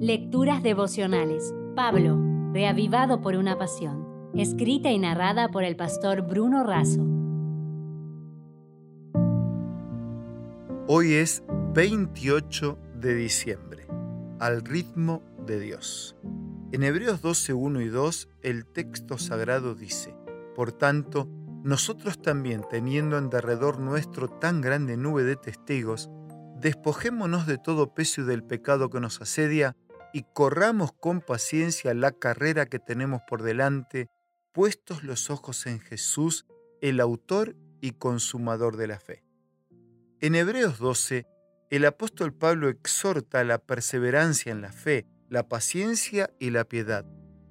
Lecturas devocionales. Pablo, reavivado por una pasión. Escrita y narrada por el pastor Bruno Razo. Hoy es 28 de diciembre, al ritmo de Dios. En Hebreos 12, 1 y 2, el texto sagrado dice, Por tanto, nosotros también, teniendo en derredor nuestro tan grande nube de testigos, despojémonos de todo peso y del pecado que nos asedia, y corramos con paciencia la carrera que tenemos por delante, puestos los ojos en Jesús, el autor y consumador de la fe. En Hebreos 12, el apóstol Pablo exhorta la perseverancia en la fe, la paciencia y la piedad.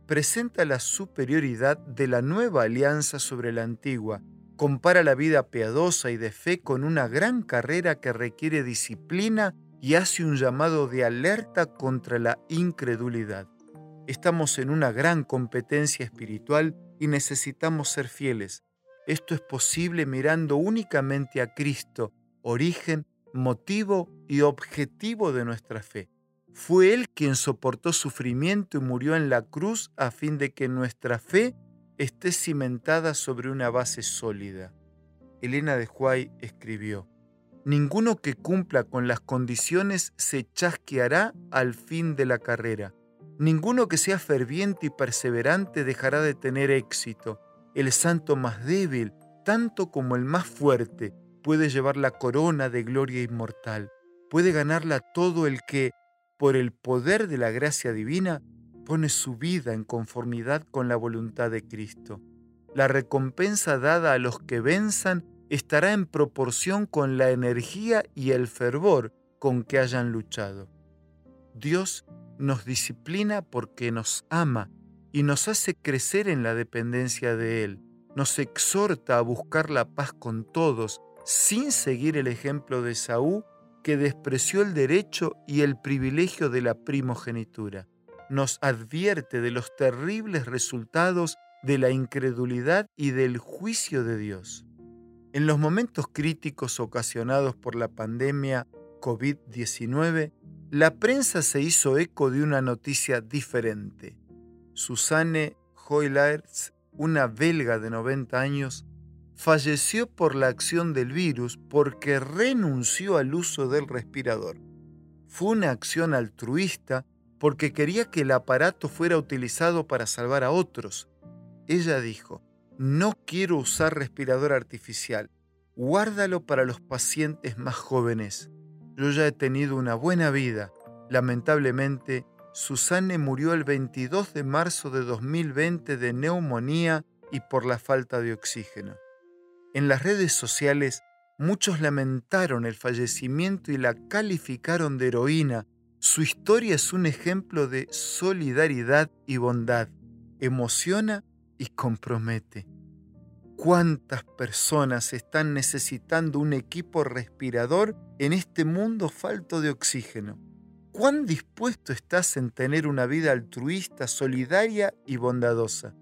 Presenta la superioridad de la nueva alianza sobre la antigua, compara la vida piadosa y de fe con una gran carrera que requiere disciplina y hace un llamado de alerta contra la incredulidad. Estamos en una gran competencia espiritual y necesitamos ser fieles. Esto es posible mirando únicamente a Cristo, origen, motivo y objetivo de nuestra fe. Fue Él quien soportó sufrimiento y murió en la cruz a fin de que nuestra fe esté cimentada sobre una base sólida. Elena de Huay escribió, Ninguno que cumpla con las condiciones se chasqueará al fin de la carrera. Ninguno que sea ferviente y perseverante dejará de tener éxito. El santo más débil, tanto como el más fuerte, puede llevar la corona de gloria inmortal. Puede ganarla todo el que, por el poder de la gracia divina, pone su vida en conformidad con la voluntad de Cristo. La recompensa dada a los que venzan estará en proporción con la energía y el fervor con que hayan luchado. Dios nos disciplina porque nos ama y nos hace crecer en la dependencia de Él. Nos exhorta a buscar la paz con todos, sin seguir el ejemplo de Saúl, que despreció el derecho y el privilegio de la primogenitura. Nos advierte de los terribles resultados de la incredulidad y del juicio de Dios. En los momentos críticos ocasionados por la pandemia COVID-19, la prensa se hizo eco de una noticia diferente. Susanne Hoylaerts, una belga de 90 años, falleció por la acción del virus porque renunció al uso del respirador. Fue una acción altruista porque quería que el aparato fuera utilizado para salvar a otros. Ella dijo, no quiero usar respirador artificial. Guárdalo para los pacientes más jóvenes. Yo ya he tenido una buena vida. Lamentablemente, Susanne murió el 22 de marzo de 2020 de neumonía y por la falta de oxígeno. En las redes sociales, muchos lamentaron el fallecimiento y la calificaron de heroína. Su historia es un ejemplo de solidaridad y bondad. Emociona y compromete. ¿Cuántas personas están necesitando un equipo respirador en este mundo falto de oxígeno? ¿Cuán dispuesto estás en tener una vida altruista, solidaria y bondadosa?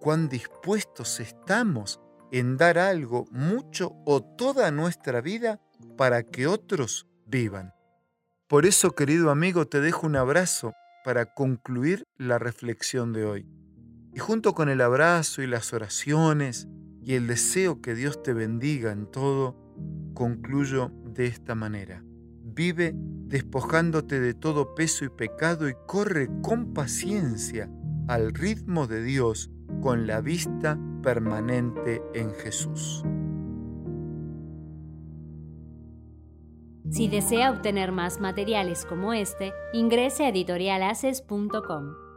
¿Cuán dispuestos estamos en dar algo, mucho o toda nuestra vida para que otros vivan? Por eso, querido amigo, te dejo un abrazo para concluir la reflexión de hoy. Y junto con el abrazo y las oraciones y el deseo que Dios te bendiga en todo, concluyo de esta manera. Vive despojándote de todo peso y pecado y corre con paciencia al ritmo de Dios con la vista permanente en Jesús. Si desea obtener más materiales como este, ingrese a editorialaces.com.